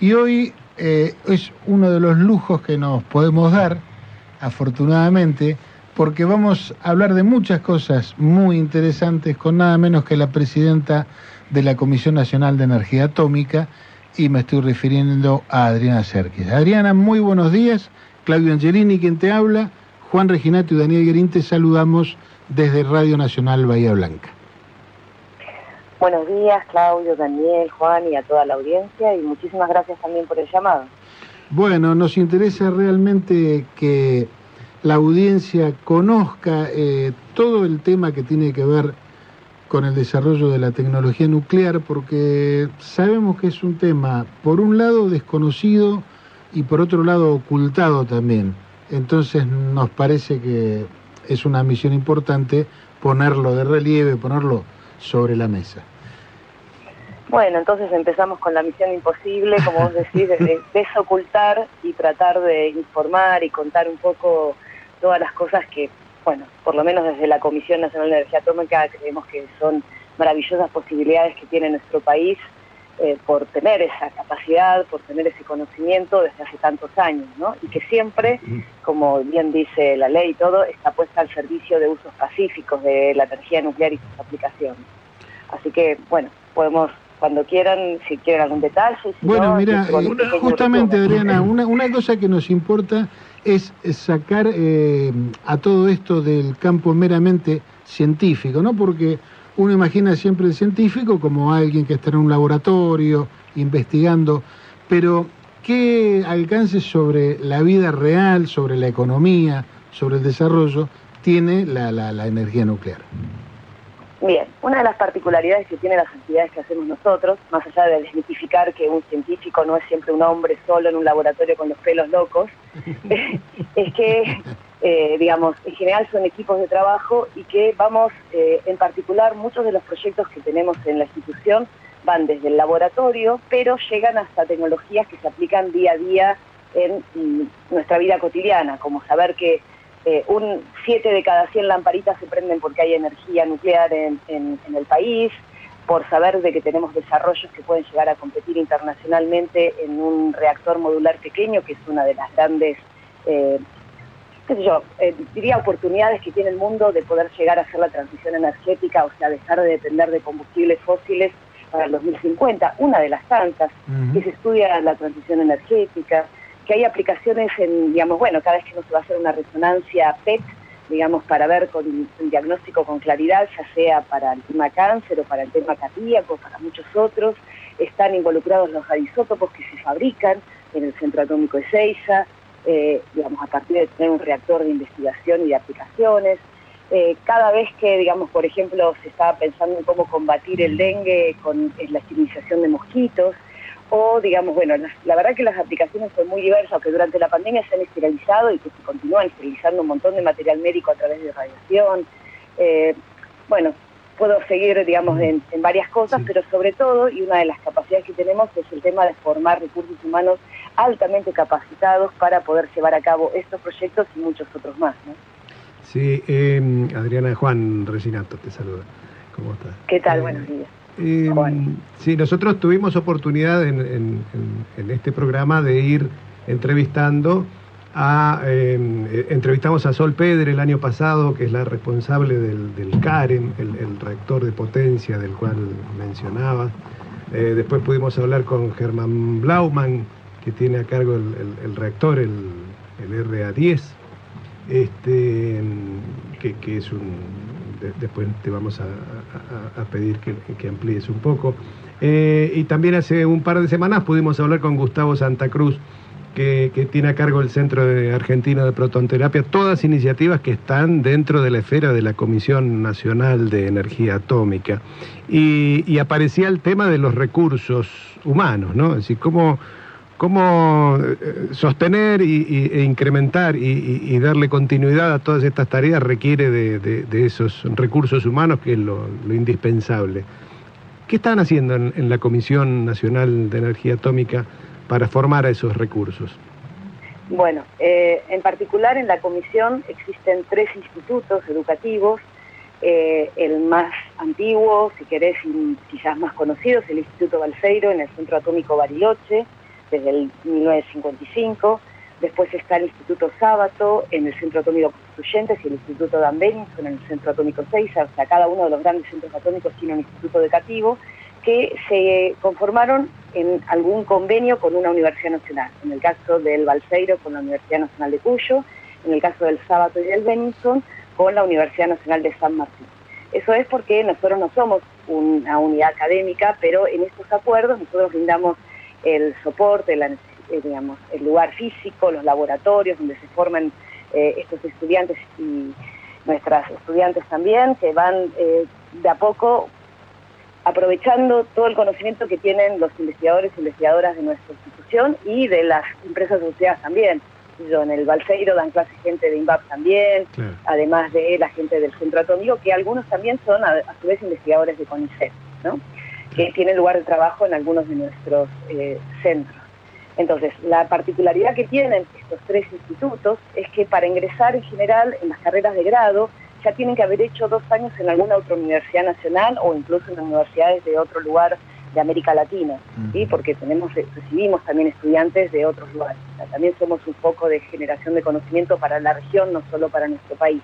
Y hoy eh, es uno de los lujos que nos podemos dar, afortunadamente, porque vamos a hablar de muchas cosas muy interesantes con nada menos que la presidenta de la Comisión Nacional de Energía Atómica, y me estoy refiriendo a Adriana Cerquis. Adriana, muy buenos días. Claudio Angelini, quien te habla. Juan Reginato y Daniel Guerín, te saludamos desde Radio Nacional Bahía Blanca. Buenos días, Claudio, Daniel, Juan y a toda la audiencia y muchísimas gracias también por el llamado. Bueno, nos interesa realmente que la audiencia conozca eh, todo el tema que tiene que ver con el desarrollo de la tecnología nuclear, porque sabemos que es un tema, por un lado, desconocido y por otro lado, ocultado también. Entonces nos parece que es una misión importante ponerlo de relieve, ponerlo sobre la mesa. Bueno, entonces empezamos con la misión imposible, como vos decís, de desocultar y tratar de informar y contar un poco todas las cosas que bueno, por lo menos desde la Comisión Nacional de Energía Atómica creemos que son maravillosas posibilidades que tiene nuestro país eh, por tener esa capacidad, por tener ese conocimiento desde hace tantos años, ¿no? Y que siempre, como bien dice la ley y todo, está puesta al servicio de usos pacíficos de la energía nuclear y sus aplicaciones. Así que, bueno, podemos cuando quieran, si quieren algún detalle. bueno, mira, eh, justamente Adriana, una, una cosa que nos importa es sacar eh, a todo esto del campo meramente científico, ¿no? Porque uno imagina siempre el científico como alguien que está en un laboratorio investigando, pero ¿qué alcance sobre la vida real, sobre la economía, sobre el desarrollo tiene la, la energía nuclear? Bien, una de las particularidades que tienen las actividades que hacemos nosotros, más allá de desmitificar que un científico no es siempre un hombre solo en un laboratorio con los pelos locos, es que, eh, digamos, en general son equipos de trabajo y que vamos, eh, en particular, muchos de los proyectos que tenemos en la institución van desde el laboratorio, pero llegan hasta tecnologías que se aplican día a día en mm, nuestra vida cotidiana, como saber que eh, un 7 de cada 100 lamparitas se prenden porque hay energía nuclear en, el país, por saber de que tenemos desarrollos que pueden llegar a competir internacionalmente en un reactor modular pequeño, que es una de las grandes, eh, qué sé yo, eh, diría oportunidades que tiene el mundo de poder llegar a hacer la transición energética, o sea, dejar de depender de combustibles fósiles para el 2050. Una de las tantas que se estudia la transición energética, que hay aplicaciones en, digamos, bueno, cada vez que no se va a hacer una resonancia PET, digamos, para ver con un diagnóstico con claridad, ya sea para el tema cáncer o para el tema cardíaco, para muchos otros, están involucrados los radisótopos que se fabrican en el Centro Atómico de Seiza, eh, digamos, a partir de tener un reactor de investigación y de aplicaciones. Eh, cada vez que, digamos, por ejemplo, se estaba pensando en cómo combatir el dengue con la esterilización de mosquitos, o digamos, bueno, la, verdad que las aplicaciones son muy diversas, que durante la pandemia se han esterilizado y que se continúan esterilizando un montón de material médico a través de radiación. Eh, bueno, puedo seguir, digamos, en, varias cosas, pero sobre todo, y una de las capacidades que tenemos es el tema de formar recursos humanos altamente capacitados para poder llevar a cabo estos proyectos y muchos otros más. ¿no? Sí, eh, Adriana Juan Reginato te saluda. ¿Cómo estás? ¿Qué tal? Eh, Buenos días. Eh, sí, nosotros tuvimos oportunidad en, este programa de ir entrevistando a, em, eh, entrevistamos a Sol Pedre el año pasado, que es la responsable del, del CAREM, el, reactor de potencia del cual mencionaba. Eh, después pudimos hablar con Germán Blauman, que tiene a cargo el, reactor, el, RA10, este, que es un después te vamos a, pedir que, amplíes un poco. Eh, y también hace un par de semanas pudimos hablar con Gustavo Santa Cruz, que, tiene a cargo el Centro de Argentino de Protonterapia, todas iniciativas que están dentro de la esfera de la Comisión Nacional de Energía Atómica. Y, aparecía el tema de los recursos humanos, ¿no? Es decir, cómo cómo eh, sostener y, e incrementar y, darle continuidad a todas estas tareas requiere de, esos recursos humanos que es lo, indispensable. ¿Qué están haciendo en, la Comisión Nacional de Energía Atómica para formar a esos recursos? Bueno, eh, en particular en la comisión existen tres institutos educativos. Eh, el más antiguo, si querés, quizás más conocido, es el Instituto Balseiro en el Centro Atómico Bariloche, desde el 1955. Después está el Instituto Sábato en el Centro Atómico Constituyentes y el Instituto Dan Benson en el Centro Atómico 6. O sea, cada uno de los grandes centros atómicos tiene un instituto educativo que se conformaron en algún convenio con una universidad nacional. En el caso del Balseiro con la Universidad Nacional de Cuyo, en el caso del Sábato y del Benson con la Universidad Nacional de San Martín. Eso es porque nosotros no somos una unidad académica, pero en estos acuerdos nosotros brindamos el soporte, la, eh, digamos, el lugar físico, los laboratorios donde se forman eh, estos estudiantes y nuestras estudiantes también, que van eh, de a poco aprovechando todo el conocimiento que tienen los investigadores e investigadoras de nuestra institución y de las empresas asociadas también. Yo en el Balseiro dan clases gente de INVAP también, además de la gente del Centro Atómico, que algunos también son a, su vez investigadores de CONICET, ¿no? Que tienen lugar de trabajo en algunos de nuestros centros. Entonces, la particularidad que tienen estos tres institutos es que para ingresar en general en las carreras de grado ya tienen que haber hecho dos años en alguna otra universidad nacional o incluso en universidades de otro lugar de América Latina, ¿sí? porque tenemos, eh, recibimos también estudiantes de otros lugares. también somos un poco de generación de conocimiento para la región, no solo para nuestro país.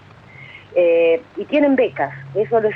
Eh, y tienen becas, eso les,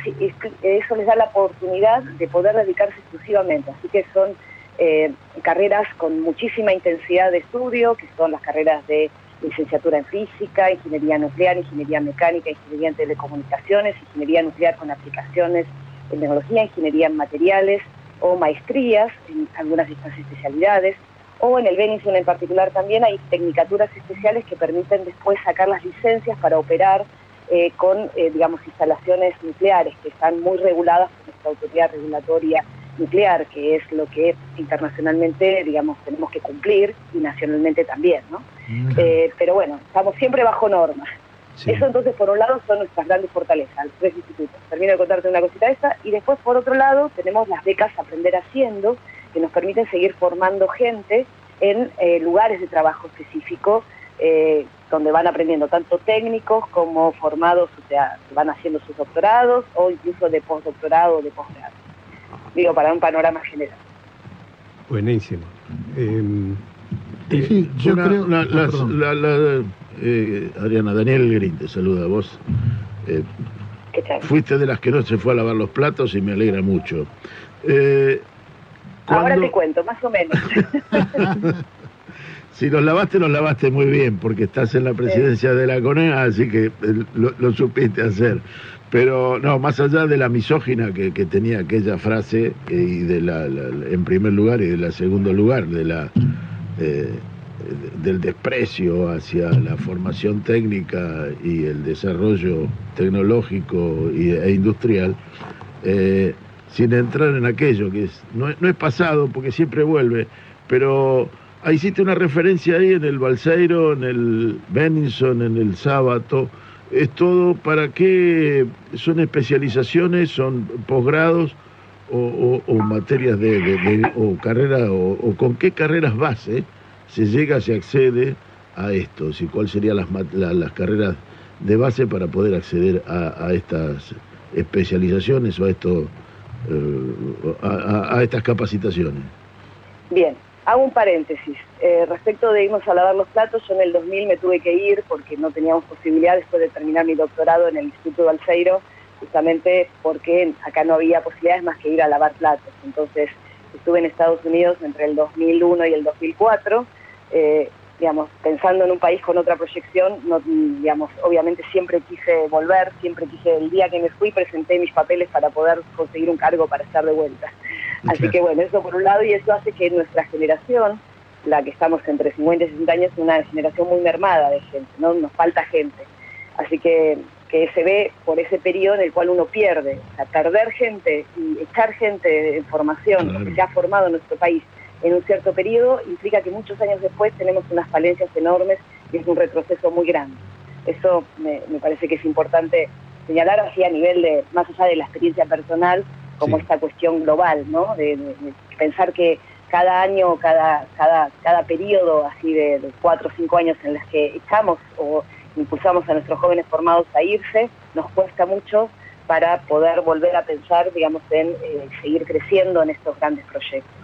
eso les da la oportunidad de poder dedicarse exclusivamente, así que son eh, carreras con muchísima intensidad de estudio, que son las carreras de licenciatura en física, ingeniería nuclear, ingeniería mecánica, ingeniería en telecomunicaciones, ingeniería nuclear con aplicaciones en tecnología, ingeniería en materiales o maestrías en algunas de estas especialidades. O en el Benison en particular también hay tecnicaturas especiales que permiten después sacar las licencias para operar eh, con, eh, digamos, instalaciones nucleares que están muy reguladas por nuestra autoridad regulatoria nuclear, que es lo que internacionalmente, digamos, tenemos que cumplir y nacionalmente también, ¿no? Eh, pero bueno, estamos siempre bajo normas. Eso entonces, por un lado, son nuestras grandes fortalezas, los tres institutos. Termino de contarte una cosita esta. Y después, por otro lado, tenemos las becas Aprender Haciendo, que nos permiten seguir formando gente en eh, lugares de trabajo específicos, eh, donde van aprendiendo tanto técnicos como formados, o sea, van haciendo sus doctorados o incluso de postdoctorado o de posgrado digo, para un panorama general. Buenísimo. Em, sí, yo creo... La, eh, Adriana, Daniel Green te saluda a vos. Eh, fuiste de las que no se fue a lavar los platos y me alegra mucho. Eh, Ahora te cuento, más o menos. si los lavaste, los lavaste muy bien, porque estás en la presidencia de la CONEA, así que lo supiste hacer. Pero no, más allá de la misógina que, tenía aquella frase eh, y de la, en primer lugar y de la segundo lugar de la eh, del desprecio hacia la formación técnica y el desarrollo tecnológico e industrial, eh, sin entrar en aquello que es, no, no, es pasado porque siempre vuelve, pero hiciste una referencia ahí en el Balseiro, en el Benninson, en el Sábato, es todo para qué son especializaciones, son posgrados o, materias de, o carrera o, con qué carreras base se llega, se accede a esto, y cuáles serían las, las carreras de base para poder acceder a, estas especializaciones o a esto eh, a estas capacitaciones. Bien, Hago un paréntesis. Eh, respecto de irnos a lavar los platos, yo en el 2000 me tuve que ir porque no teníamos posibilidad después de terminar mi doctorado en el Instituto Balseiro, justamente porque acá no había posibilidades más que ir a lavar platos. Entonces estuve en Estados Unidos entre el 2001 y el 2004. Eh, digamos, pensando en un país con otra proyección, no, digamos, obviamente siempre quise volver, siempre quise, el día que me fui presenté mis papeles para poder conseguir un cargo para estar de vuelta. Así que bueno, eso por un lado y eso hace que nuestra generación, la que estamos entre 50 y 60 años, es una generación muy mermada de gente, ¿no? Nos falta gente. Así que, que se ve por ese periodo en el cual uno pierde. O sea, perder gente y echar gente en formación que se ha formado en nuestro país en un cierto periodo implica que muchos años después tenemos unas falencias enormes y es un retroceso muy grande. Eso me, parece que es importante señalar así a nivel de, más allá de la experiencia personal, como esta cuestión global, ¿no? De, pensar que cada año, cada, cada, cada periodo así de, cuatro o cinco años en los que echamos o impulsamos a nuestros jóvenes formados a irse, nos cuesta mucho para poder volver a pensar, digamos, en eh, seguir creciendo en estos grandes proyectos.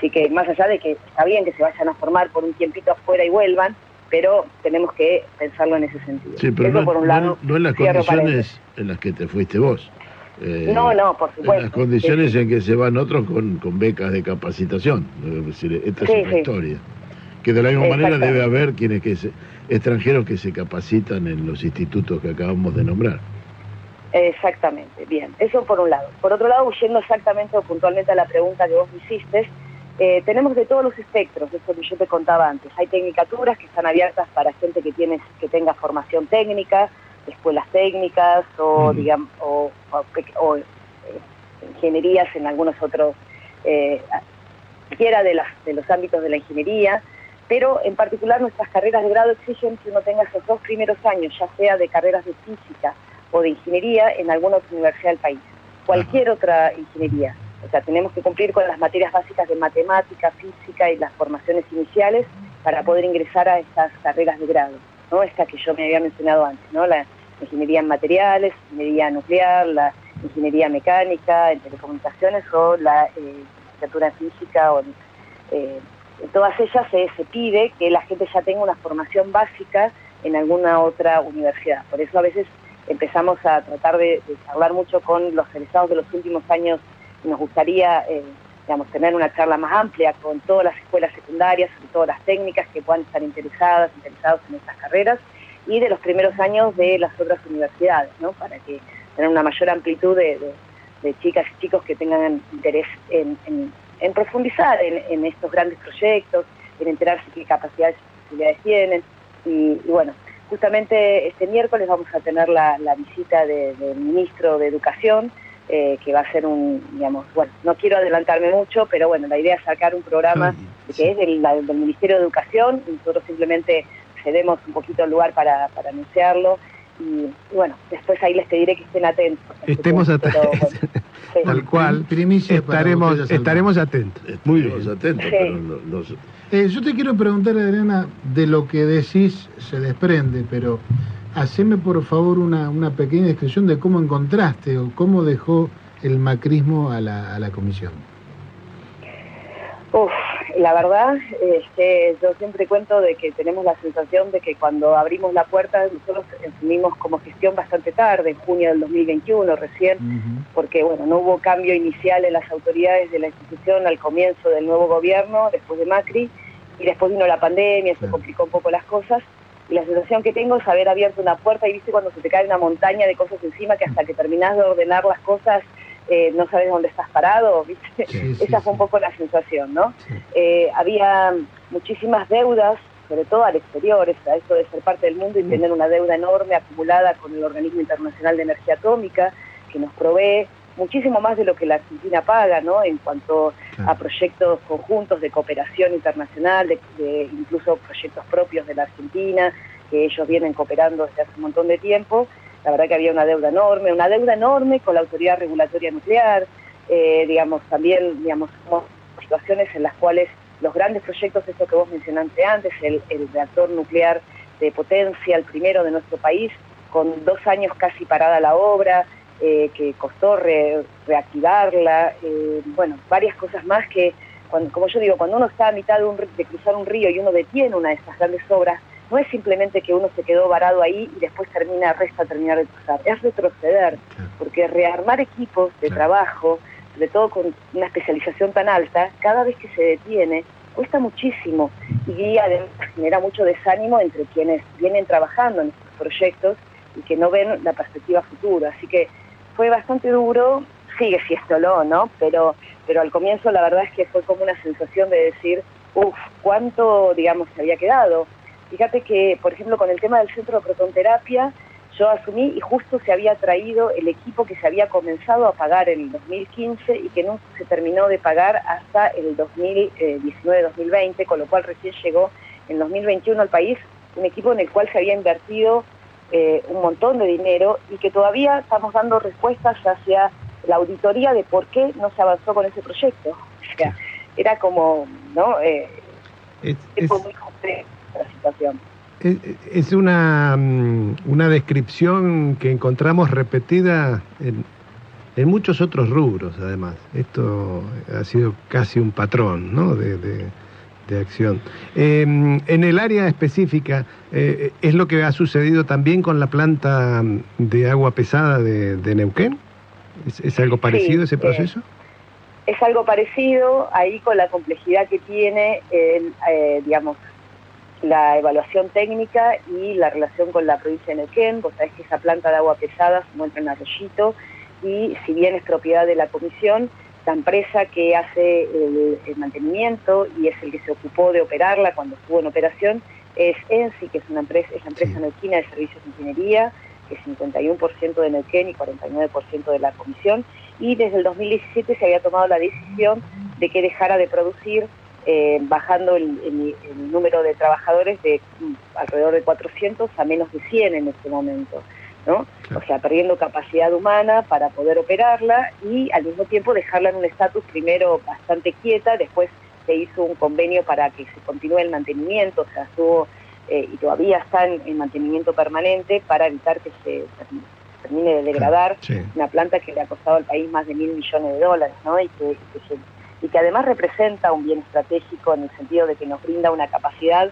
Así que más allá de que está bien que se vayan a formar por un tiempito afuera y vuelvan, pero tenemos que pensarlo en ese sentido. Sí, pero Eso no, por un lado. no en las condiciones en las que te fuiste vos. Eh, No, no, por supuesto. En las condiciones en que se van otros con, con becas de capacitación. Es decir, esta Sí, es una sí. historia. Que de la misma manera debe haber quienes que se- extranjeros que se capacitan en los institutos que acabamos de nombrar. Exactamente, bien, eso por un lado. Por otro lado, huyendo exactamente o puntualmente a la pregunta que vos me hiciste, eh, tenemos de todos los espectros, eso que yo te contaba antes. Hay tecnicaturas que están abiertas para gente que tiene que tenga formación técnica, escuelas técnicas o, digamos, o, o o, eh, ingenierías en algunos otros, eh, cualquiera de, las, de los ámbitos de la ingeniería, pero en particular nuestras carreras de grado exigen que uno tenga esos dos primeros años, ya sea de carreras de física o de ingeniería en alguna otra universidad del país, cualquier otra ingeniería. O sea, tenemos que cumplir con las materias básicas de matemática, física y las formaciones iniciales para poder ingresar a estas carreras de grado, ¿no? Esta que yo me había mencionado antes, ¿no? La ingeniería en materiales, ingeniería nuclear, la ingeniería mecánica, en telecomunicaciones o la eh, licenciatura en física o en, eh, todas ellas se, pide que la gente ya tenga una formación básica en alguna otra universidad. Por eso a veces empezamos a tratar de, de charlar mucho con los egresados de los últimos años nos gustaría eh, digamos, tener una charla más amplia con todas las escuelas secundarias, sobre todo las técnicas que puedan estar interesadas, interesados en estas carreras, y de los primeros años de las otras universidades, ¿no? para que tener una mayor amplitud de, de- de chicas y chicos que tengan interés en, profundizar en, en estos grandes proyectos, en enterarse qué capacidades y posibilidades tienen. Y, y bueno, justamente este miércoles vamos a tener la, visita de- del ministro de Educación, eh, que va a ser un, digamos, bueno, no quiero adelantarme mucho, pero bueno, la idea es sacar un programa que es del, la- del Ministerio de Educación, nosotros simplemente cedemos un poquito el lugar para, para anunciarlo, y, y bueno, después ahí les pediré que estén atentos. Estemos atentos. bueno, sí. Tal cual. Primicia Estaremos, estaremos atentos. Muy bien. Atentos, Sí. pero no- no- Eh, yo te quiero preguntar, Adriana, de lo que decís se desprende, pero haceme por favor una, una pequeña descripción de cómo encontraste o cómo dejó el macrismo a la, a la comisión. Uf, la verdad, este, yo siempre cuento de que tenemos la sensación de que cuando abrimos la puerta, nosotros asumimos como gestión bastante tarde, en junio del 2021 recién, porque bueno, no hubo cambio inicial en las autoridades de la institución al comienzo del nuevo gobierno, después de Macri, y después vino la pandemia, se complicó un poco las cosas, y la sensación que tengo es haber abierto una puerta y viste cuando se te cae una montaña de cosas encima que hasta que terminás de ordenar las cosas eh, no sabes dónde estás parado, ¿viste? Sí, sí, Esa fue un poco la sensación, ¿no? Eh, había muchísimas deudas, sobre todo al exterior, a eso de ser parte del mundo y tener una deuda enorme acumulada con el Organismo Internacional de Energía Atómica, que nos provee muchísimo más de lo que la Argentina paga, ¿no? En cuanto a proyectos conjuntos de cooperación internacional, de, de incluso proyectos propios de la Argentina, que ellos vienen cooperando desde hace un montón de tiempo. La verdad que había una deuda enorme, una deuda enorme con la Autoridad Regulatoria Nuclear, eh, digamos, también, digamos, situaciones en las cuales los grandes proyectos, esto que vos mencionaste antes, el, el reactor nuclear de potencia, el primero de nuestro país, con dos años casi parada la obra, eh, que costó re- reactivarla, eh, bueno, varias cosas más que, cuando, como yo digo, cuando uno está a mitad de, un de cruzar un río y uno detiene una de estas grandes obras, no es simplemente que uno se quedó varado ahí y después termina, resta terminar de cruzar, es retroceder, porque rearmar equipos de trabajo, sobre todo con una especialización tan alta, cada vez que se detiene, cuesta muchísimo. Y además genera mucho desánimo entre quienes vienen trabajando en estos proyectos y que no ven la perspectiva futura. Así que fue bastante duro, sigue siéndolo, ¿no? Pero, pero al comienzo la verdad es que fue como una sensación de decir, uff, cuánto, digamos, se había quedado. Fíjate que, por ejemplo, con el tema del centro de protonterapia, yo asumí y justo se había traído el equipo que se había comenzado a pagar en el 2015 y que no se terminó de pagar hasta el 2019-2020, con lo cual recién llegó en 2021 al país un equipo en el cual se había invertido eh, un montón de dinero y que todavía estamos dando respuestas hacia la auditoría de por qué no se avanzó con ese proyecto. O sea, era como, ¿no? Eh, Es, muy compleja la situación. es- es una, mm, una descripción que encontramos repetida en, en muchos otros rubros, además. Esto ha sido casi un patrón ¿no? de, acción. Em, en el área específica, eh, ¿es lo que ha sucedido también con la planta de agua pesada de, Neuquén? ¿Es, algo parecido ese proceso? es algo parecido, ahí con la complejidad que tiene, eh, digamos, la evaluación técnica y la relación con la provincia de Neuquén. Vos sabés que esa planta de agua pesada se encuentra en Arroyito y si bien es propiedad de la comisión, la empresa que hace el, mantenimiento y es el que se ocupó de operarla cuando estuvo en operación es ENSI, que es una empresa, es la empresa neuquina de servicios de ingeniería, que es 51% de Neuquén y 49% de la comisión, y desde el 2017 se había tomado la decisión de que dejara de producir eh, bajando el, número de trabajadores de mm, alrededor de 400 a menos de 100 en este momento. ¿No? O sea, perdiendo capacidad humana para poder operarla y al mismo tiempo dejarla en un estatus primero bastante quieta, después se hizo un convenio para que se continúe el mantenimiento, o sea, estuvo eh, y todavía está en, mantenimiento permanente para evitar que se termine de degradar una planta que le ha costado al país más de mil millones de dólares, ¿no? Y que, y que además representa un bien estratégico en el sentido de que nos brinda una capacidad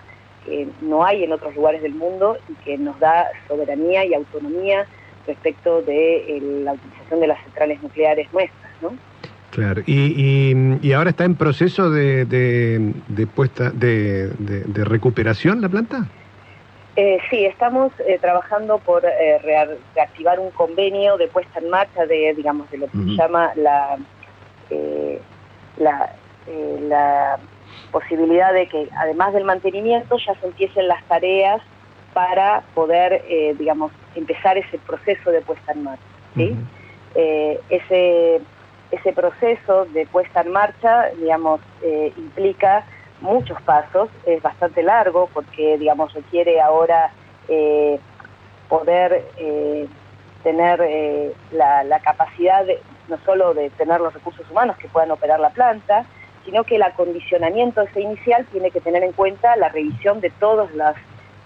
que no hay en otros lugares del mundo y que nos da soberanía y autonomía respecto de eh, la utilización de las centrales nucleares nuestras, ¿no? Claro, y, y, ahora está en proceso de, de, puesta de, de, recuperación la planta. Eh, sí, estamos eh, trabajando por eh, reactivar un convenio de puesta en marcha de, digamos, de lo que se llama la, la, la posibilidad de que además del mantenimiento ya se empiecen las tareas para poder, eh, digamos, empezar ese proceso de puesta en marcha. ¿sí? Eh, ese, ese proceso de puesta en marcha, digamos, eh, implica muchos pasos, es bastante largo porque, digamos, requiere ahora poder tener la, la capacidad de, no solo de tener los recursos humanos que puedan operar la planta, sino que el acondicionamiento ese inicial tiene que tener en cuenta la revisión de todas las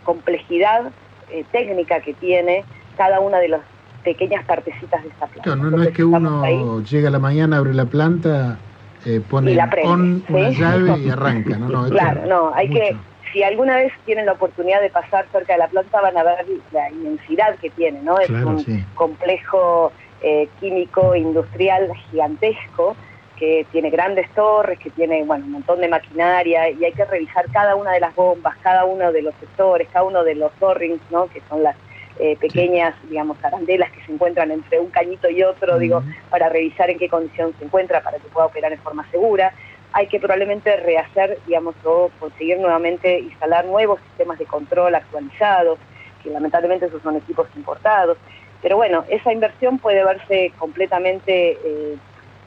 complejidad eh, técnica que tiene cada una de las pequeñas partecitas de esa planta. no, es que uno llega a la mañana, abre la planta, eh, pone on una llave y arranca, ¿no? claro, no, hay que, si alguna vez tienen la oportunidad de pasar cerca de la planta van a ver la inmensidad que tiene, ¿no? Es un complejo eh, químico industrial gigantesco que tiene grandes torres, que tiene bueno, un montón de maquinaria y hay que revisar cada una de las bombas, cada uno de los sectores, cada uno de los torrings, ¿no? que son las eh, pequeñas, digamos, arandelas que se encuentran entre un cañito y otro, digo, para revisar en qué condición se encuentra para que pueda operar en forma segura. Hay que probablemente rehacer, digamos, o conseguir nuevamente instalar nuevos sistemas de control actualizados, que lamentablemente esos son equipos importados. Pero bueno, esa inversión puede verse completamente eh,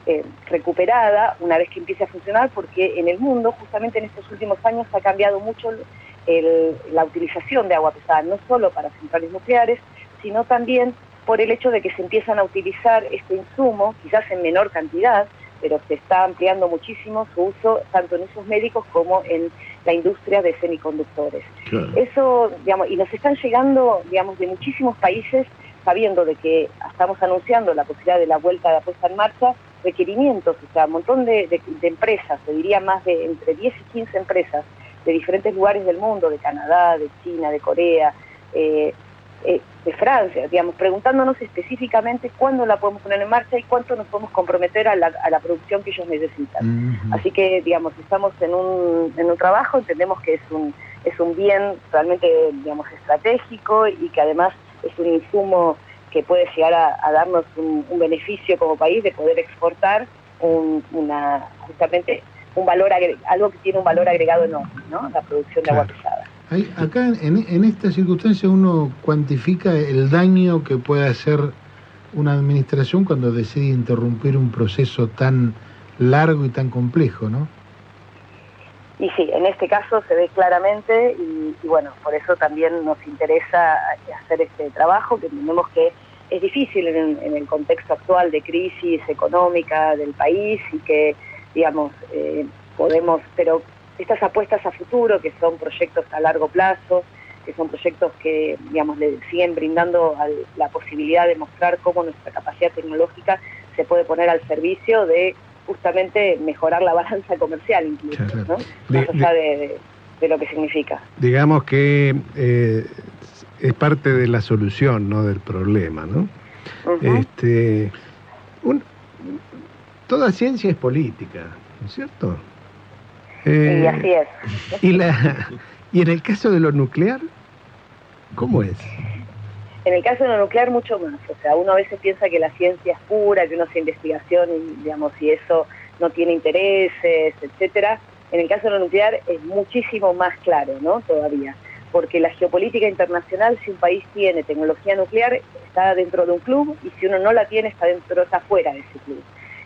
eh, recuperada una vez que empiece a funcionar, porque en el mundo, justamente en estos últimos años, ha cambiado mucho la utilización de agua pesada, no solo para centrales nucleares, sino también por el hecho de que se empiezan a utilizar este insumo, quizás en menor cantidad, pero se está ampliando muchísimo su uso tanto en usos médicos como en la industria de semiconductores. Eso, digamos, y nos están llegando, digamos, de muchísimos países sabiendo de que estamos anunciando la posibilidad de la vuelta de la puesta en marcha, requerimientos, o sea, un montón de, empresas, se diría más de entre 10 y 15 empresas de diferentes lugares del mundo, de Canadá, de China, de Corea, eh, eh, de Francia, digamos, preguntándonos específicamente cuándo la podemos poner en marcha y cuánto nos podemos comprometer a la, producción que ellos necesitan. Así que, digamos, estamos en un, en un trabajo, entendemos que es un, es un bien realmente, digamos, estratégico y que además es un insumo que puede llegar a, darnos un, beneficio como país de poder exportar una justamente un valor algo que tiene un valor agregado enorme, ¿no? La producción de agua pesada. acá en, en esta circunstancia uno cuantifica el daño que puede hacer una administración cuando decide interrumpir un proceso tan largo y tan complejo, ¿no? Y sí, en este caso se ve claramente y, bueno, por eso también nos interesa hacer este trabajo, que entendemos que es difícil en, el contexto actual de crisis económica del país y que, digamos, eh, podemos, pero estas apuestas a futuro, que son proyectos a largo plazo, que son proyectos que, digamos, le siguen brindando la posibilidad de mostrar cómo nuestra capacidad tecnológica se puede poner al servicio de justamente mejorar la balanza comercial incluso, ¿no? Más allá de, lo que significa. Digamos que eh, es parte de la solución, no del problema, ¿no? este, toda ciencia es política, ¿no es cierto? y eh, así es. Y, la, y en el caso de lo nuclear, ¿cómo es? En el caso de lo nuclear mucho más, o sea, uno a veces piensa que la ciencia es pura, que uno hace investigación y digamos, y eso no tiene intereses, etcétera. En el caso de lo nuclear es muchísimo más claro, ¿no? Todavía, porque la geopolítica internacional, si un país tiene tecnología nuclear, está dentro de un club y si uno no la tiene, está dentro, está fuera de ese club.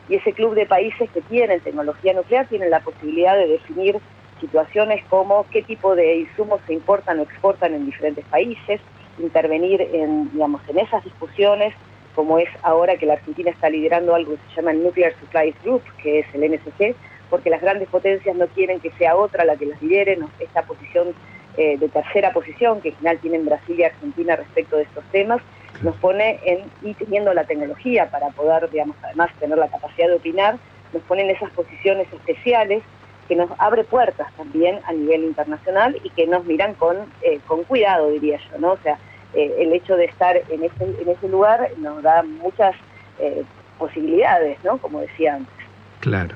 Y ese club de países que tienen tecnología nuclear tienen la posibilidad de definir situaciones como qué tipo de insumos se importan o exportan en diferentes países, intervenir en, digamos, en esas discusiones, como es ahora que la Argentina está liderando algo que se llama el Nuclear Supplies Group, que es el NSG, porque las grandes potencias no quieren que sea otra la que las lidere, esta posición eh, de tercera posición que al final tienen Brasil y Argentina respecto de estos temas, nos pone en, y teniendo la tecnología para poder, digamos, además tener la capacidad de opinar, nos pone en esas posiciones especiales que nos abre puertas también a nivel internacional y que nos miran con, eh, con cuidado, diría yo, ¿no? O sea, eh, el hecho de estar en ese, en ese lugar nos da muchas eh, posibilidades, ¿no? Como decía antes. Claro.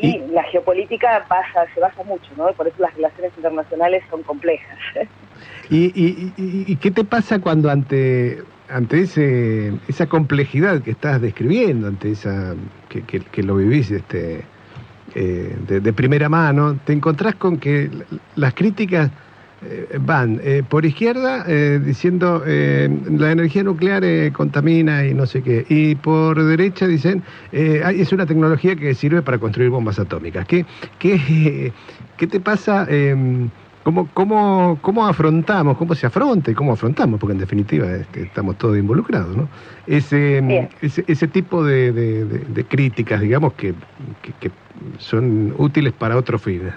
Y, la geopolítica pasa, se basa mucho, ¿no? Por eso las relaciones internacionales son complejas. ¿Y, y, y qué te pasa cuando ante ante ese, esa complejidad que estás describiendo, ante esa que, que, lo vivís este, eh, de, primera mano, te encontrás con que las críticas van eh, por izquierda diciendo la energía nuclear contamina y no sé qué, y por derecha dicen es una tecnología que sirve para construir bombas atómicas. ¿Qué, qué, qué te pasa? Em, ¿Cómo, cómo, ¿Cómo afrontamos, cómo se afronta y cómo afrontamos? Porque en definitiva este, estamos todos involucrados, ¿no? Ese, ese, tipo de, de, críticas, digamos, que, que, son útiles para otros fines.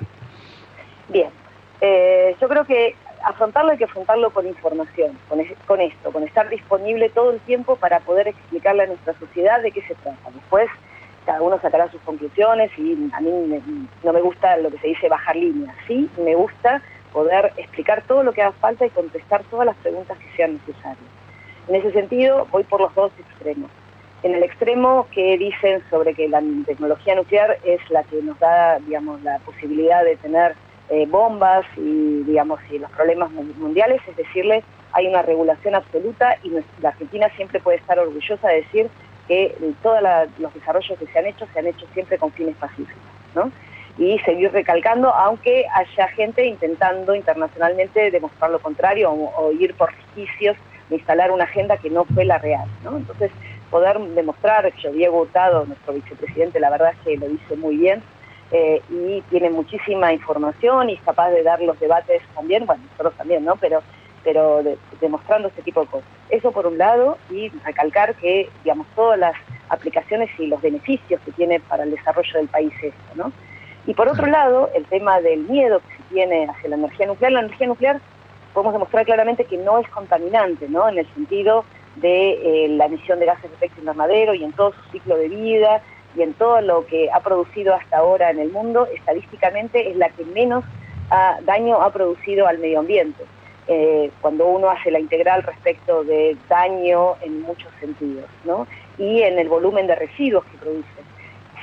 Bien, eh, yo creo que afrontarlo hay que afrontarlo con información, con, con esto, con estar disponible todo el tiempo para poder explicarle a nuestra sociedad de qué se trata. Después cada uno sacará sus conclusiones y a mí no me gusta lo que se dice bajar líneas, sí, me gusta poder explicar todo lo que haga falta y contestar todas las preguntas que sean necesarias. En ese sentido, voy por los dos extremos. En el extremo que dicen sobre que la tecnología nuclear es la que nos da, digamos, la posibilidad de tener eh, bombas y, digamos, y los problemas mundiales, es decirle, hay una regulación absoluta y la Argentina siempre puede estar orgullosa de decir que todos los desarrollos que se han hecho se han hecho siempre con fines pacíficos, ¿no? y seguir recalcando, aunque haya gente intentando internacionalmente demostrar lo contrario o, ir por resquicios de instalar una agenda que no fue la real. ¿no? Entonces, poder demostrar, yo Diego Hurtado, nuestro vicepresidente, la verdad es que lo dice muy bien, eh, y tiene muchísima información y es capaz de dar los debates también, bueno, nosotros también, ¿no? Pero, pero demostrando este tipo de cosas. Eso por un lado, y recalcar que, digamos, todas las aplicaciones y los beneficios que tiene para el desarrollo del país esto, ¿no? Y por otro lado, el tema del miedo que se tiene hacia la energía nuclear, la energía nuclear podemos demostrar claramente que no es contaminante, ¿no? En el sentido de eh, la emisión de gases de efecto invernadero y en todo su ciclo de vida y en todo lo que ha producido hasta ahora en el mundo, estadísticamente es la que menos daño ha producido al medio ambiente. Eh, cuando uno hace la integral respecto de daño en muchos sentidos, ¿no? Y en el volumen de residuos que produce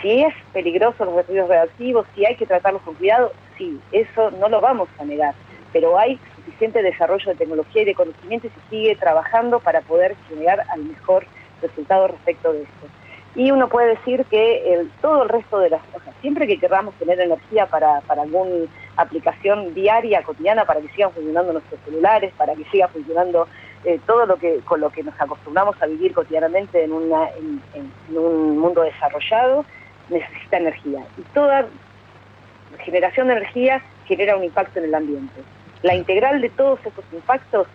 si es peligroso los residuos reactivos, si hay que tratarlos con cuidado, sí, eso no lo vamos a negar, pero hay suficiente desarrollo de tecnología y de conocimiento y se sigue trabajando para poder llegar al mejor resultado respecto de esto. Y uno puede decir que el, todo el resto de las cosas, siempre que queramos tener energía para, para alguna aplicación diaria, cotidiana, para que sigan funcionando nuestros celulares, para que siga funcionando eh, todo lo que con lo que nos acostumbramos a vivir cotidianamente en, una, en un mundo desarrollado, necesita energía. Y toda generación de energía genera un impacto en el ambiente. La integral de todos esos impactos,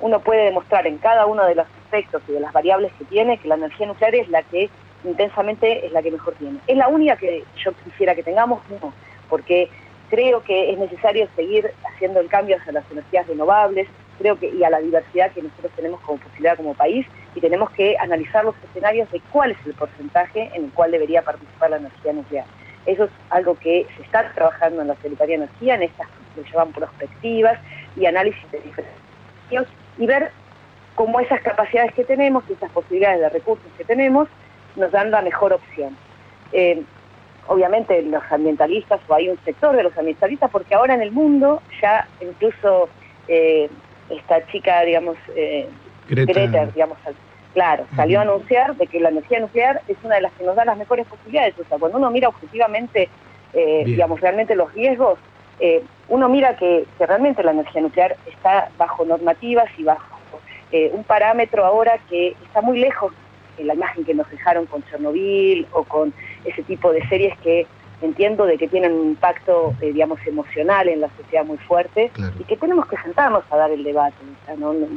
uno puede demostrar en cada uno de los aspectos y de las variables que tiene que la energía nuclear es la que intensamente es la que mejor tiene. ¿Es la única que yo quisiera que tengamos? No, porque creo que es necesario seguir haciendo el cambio hacia las energías renovables, creo que y a la diversidad que nosotros tenemos como posibilidad como país y tenemos que analizar los escenarios de cuál es el porcentaje en el cual debería participar la energía nuclear. Eso es algo que se está trabajando en la Secretaría de Energía, en estas que se llaman prospectivas y análisis de diferentes y ver cómo esas capacidades que tenemos y esas posibilidades de recursos que tenemos nos dan la mejor opción. Eh, obviamente los ambientalistas, o hay un sector de los ambientalistas, porque ahora en el mundo ya incluso eh, esta chica, digamos, eh, Greta. digamos, claro, salió a anunciar de que la energía nuclear es una de las que nos da las mejores posibilidades. O sea, cuando uno mira objetivamente, eh, digamos, realmente los riesgos, eh, uno mira que, que, realmente la energía nuclear está bajo normativas y bajo un parámetro ahora que está muy lejos la imagen que nos dejaron con Chernobyl o con ese tipo de series que entiendo de que tienen un impacto, eh, digamos, emocional en la sociedad muy fuerte y que tenemos que sentarnos a dar el debate.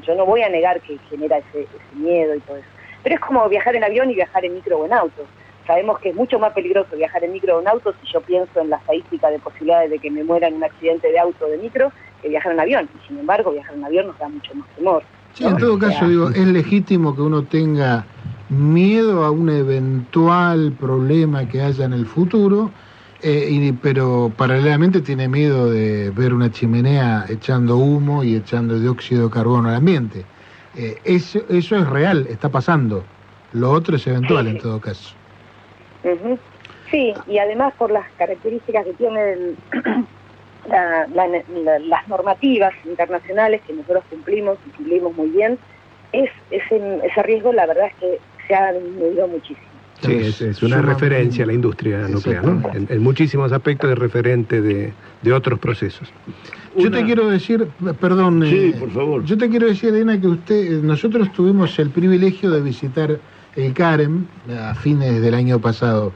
yo no voy a negar que genera ese, miedo y todo eso. Pero es como viajar en avión y viajar en micro o en auto. Sabemos que es mucho más peligroso viajar en micro o en auto si yo pienso en la estadística de posibilidades de que me muera en un accidente de auto o de micro que viajar en avión. Y sin embargo, viajar en avión nos da mucho más temor. Sí, en todo caso, digo, es legítimo que uno tenga miedo a un eventual problema que haya en el futuro, eh, pero paralelamente tiene miedo de ver una chimenea echando humo y echando dióxido de carbono al ambiente. Eh, eso, eso es real, está pasando. Lo otro es eventual en todo caso. Sí, y además por las características que tienen las normativas internacionales que nosotros cumplimos y cumplimos muy bien, es ese, ese riesgo la verdad es que se ha disminuido muchísimo. Sí, es, una referencia a la industria nuclear, ¿no? En, muchísimos aspectos es referente de, otros procesos. Yo te quiero decir, perdón, sí, eh, por favor. yo te quiero decir, Elena, que usted, nosotros tuvimos el privilegio de visitar el CAREM a fines del año pasado.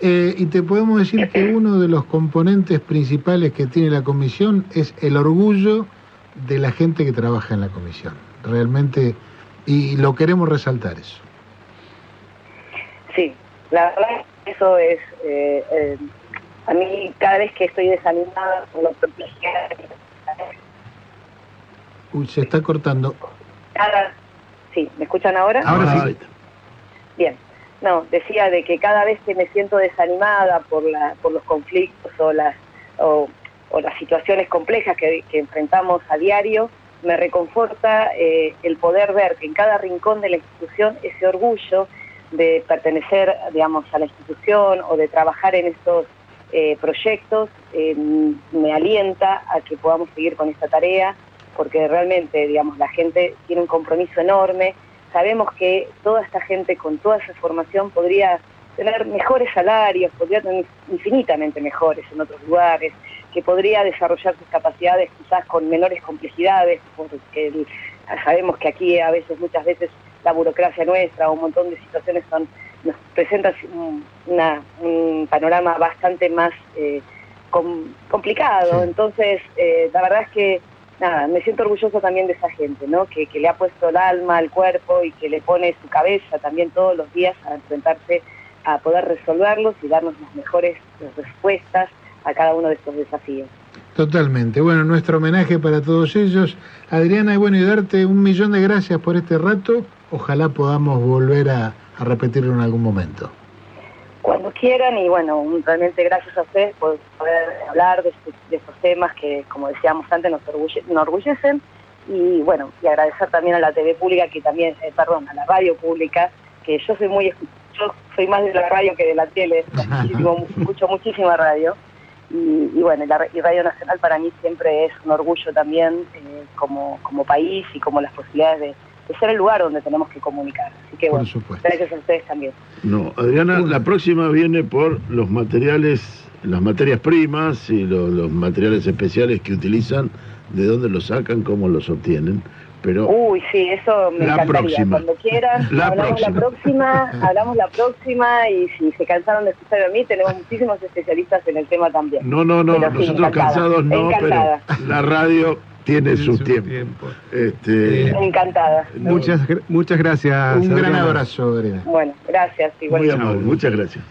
Eh, y te podemos decir que uno de los componentes principales que tiene la comisión es el orgullo de la gente que trabaja en la comisión. Realmente, y lo queremos resaltar eso. La verdad eso es, eh, eh, a mí cada vez que estoy desanimada con lo Uy, se está cortando. Cada, sí, ¿me escuchan ahora? Ahora sí. Bien, no, decía de que cada vez que me siento desanimada por, la, por los conflictos o las, o, las situaciones complejas que, enfrentamos a diario, me reconforta eh, el poder ver que en cada rincón de la institución ese orgullo de pertenecer, digamos, a la institución o de trabajar en estos eh, proyectos, eh, me alienta a que podamos seguir con esta tarea, porque realmente, digamos, la gente tiene un compromiso enorme. Sabemos que toda esta gente con toda esa formación podría tener mejores salarios, podría tener infinitamente mejores en otros lugares, que podría desarrollar sus capacidades quizás con menores complejidades, porque sabemos que aquí a veces, muchas veces, la burocracia nuestra o un montón de situaciones son, nos presentan un panorama bastante más eh, complicado. Entonces, eh, la verdad es que, nada, me siento orgulloso también de esa gente, ¿no? Que, que le ha puesto el alma, el cuerpo y que le pone su cabeza también todos los días a enfrentarse a poder resolverlos y darnos las mejores respuestas a cada uno de estos desafíos. Totalmente. Bueno, nuestro homenaje para todos ellos. Adriana, y bueno, y darte un millón de gracias por este rato. Ojalá podamos volver a, repetirlo en algún momento. Cuando quieran y bueno, realmente gracias a ustedes por poder hablar de, estos temas que, como decíamos antes, nos, enorgullecen y bueno, y agradecer también a la TV pública que también, eh, perdón, a la radio pública, que yo soy muy, yo soy más de la radio que de la tele, escucho muchísima radio. Y, bueno, la, Radio Nacional para mí siempre es un orgullo también eh, como, como país y como las posibilidades de, ser el lugar donde tenemos que comunicar. Así que bueno, gracias a ustedes también. No, Adriana, la próxima viene por los materiales, las materias primas y los materiales especiales que utilizan, de dónde los sacan, cómo los obtienen. Pero Uy, sí, eso me la Próxima. Cuando quieran, la hablamos próxima. la próxima, hablamos la próxima y si se cansaron de escuchar a mí, tenemos muchísimos especialistas en el tema también. No, no, no, nosotros cansados no, pero la radio tiene su, tiempo. Este, encantada. Muchas, muchas gracias. Un gran abrazo, Adriana. Bueno, gracias. Igual Muy amable, muchas gracias.